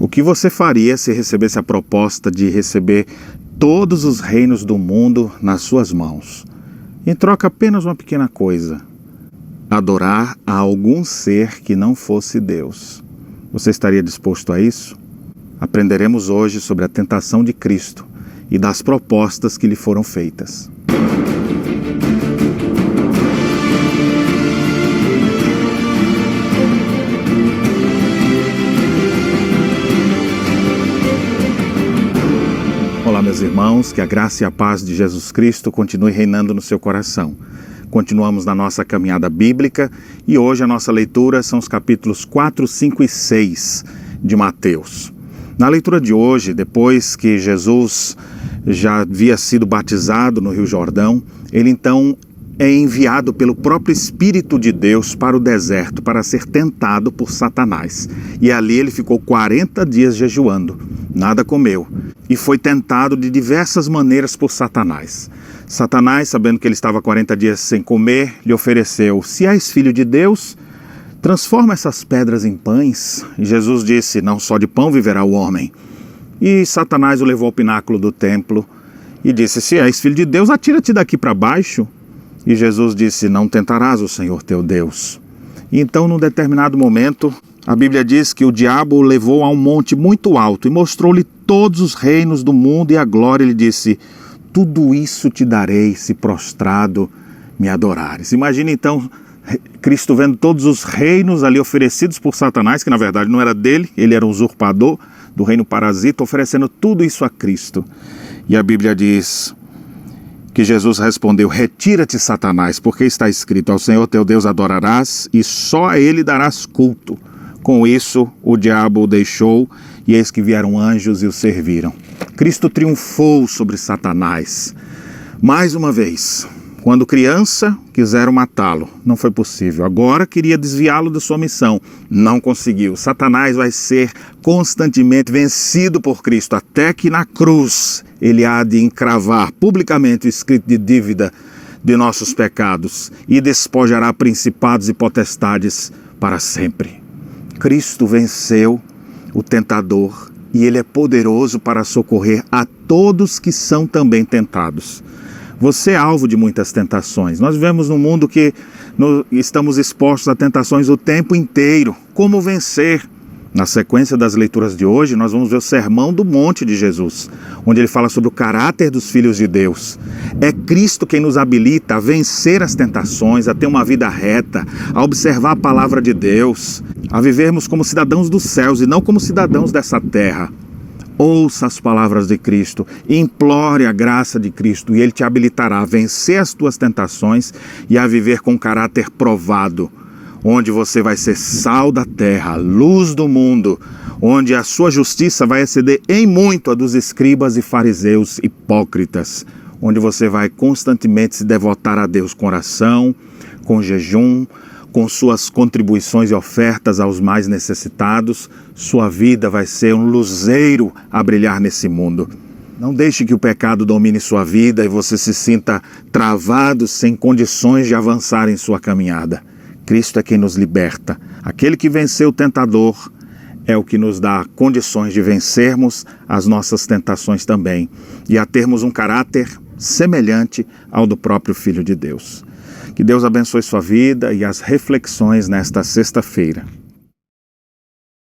O que você faria se recebesse a proposta de receber todos os reinos do mundo nas suas mãos? Em troca apenas uma pequena coisa: adorar a algum ser que não fosse Deus. Você estaria disposto a isso? Aprenderemos hoje sobre a tentação de Cristo e das propostas que lhe foram feitas. Meus irmãos, que a graça e a paz de Jesus Cristo continue reinando no seu coração. Continuamos na nossa caminhada bíblica e hoje a nossa leitura são os capítulos 4, 5 e 6 de Mateus. Na leitura de hoje, depois que Jesus já havia sido batizado no Rio Jordão, ele então é enviado pelo próprio Espírito de Deus para o deserto para ser tentado por Satanás. E ali ele ficou 40 dias jejuando, nada comeu, e foi tentado de diversas maneiras por Satanás. Satanás, sabendo que ele estava 40 dias sem comer, lhe ofereceu: Se és filho de Deus, transforma essas pedras em pães. E Jesus disse: Não só de pão viverá o homem. E Satanás o levou ao pináculo do templo e disse: Se és filho de Deus, atira-te daqui para baixo. E Jesus disse: Não tentarás o Senhor teu Deus. E então, num determinado momento, a Bíblia diz que o diabo o levou a um monte muito alto e mostrou-lhe todos os reinos do mundo e a glória. Ele disse: Tudo isso te darei se prostrado me adorares. Imagine então Cristo vendo todos os reinos ali oferecidos por Satanás, que na verdade não era dele, ele era um usurpador do reino parasita, oferecendo tudo isso a Cristo. E a Bíblia diz: que Jesus respondeu: Retira-te, Satanás, porque está escrito: Ao Senhor teu Deus adorarás e só a ele darás culto. Com isso, o diabo o deixou e eis que vieram anjos e o serviram. Cristo triunfou sobre Satanás. Mais uma vez, quando criança, quiseram matá-lo, não foi possível. Agora queria desviá-lo da sua missão, não conseguiu. Satanás vai ser constantemente vencido por Cristo, até que na cruz ele há de encravar publicamente o escrito de dívida de nossos pecados e despojará principados e potestades para sempre. Cristo venceu o tentador e ele é poderoso para socorrer a todos que são também tentados. Você é alvo de muitas tentações. Nós vivemos num mundo que no, estamos expostos a tentações o tempo inteiro. Como vencer? Na sequência das leituras de hoje, nós vamos ver o Sermão do Monte de Jesus, onde ele fala sobre o caráter dos filhos de Deus. É Cristo quem nos habilita a vencer as tentações, a ter uma vida reta, a observar a palavra de Deus, a vivermos como cidadãos dos céus e não como cidadãos dessa terra. Ouça as palavras de Cristo, implore a graça de Cristo e Ele te habilitará a vencer as tuas tentações e a viver com caráter provado, onde você vai ser sal da terra, luz do mundo, onde a sua justiça vai exceder em muito a dos escribas e fariseus hipócritas, onde você vai constantemente se devotar a Deus com oração, com jejum, com suas contribuições e ofertas aos mais necessitados, sua vida vai ser um luzeiro a brilhar nesse mundo. Não deixe que o pecado domine sua vida e você se sinta travado sem condições de avançar em sua caminhada. Cristo é quem nos liberta. Aquele que venceu o tentador é o que nos dá condições de vencermos as nossas tentações também e a termos um caráter semelhante ao do próprio Filho de Deus. Que Deus abençoe sua vida e as reflexões nesta sexta-feira.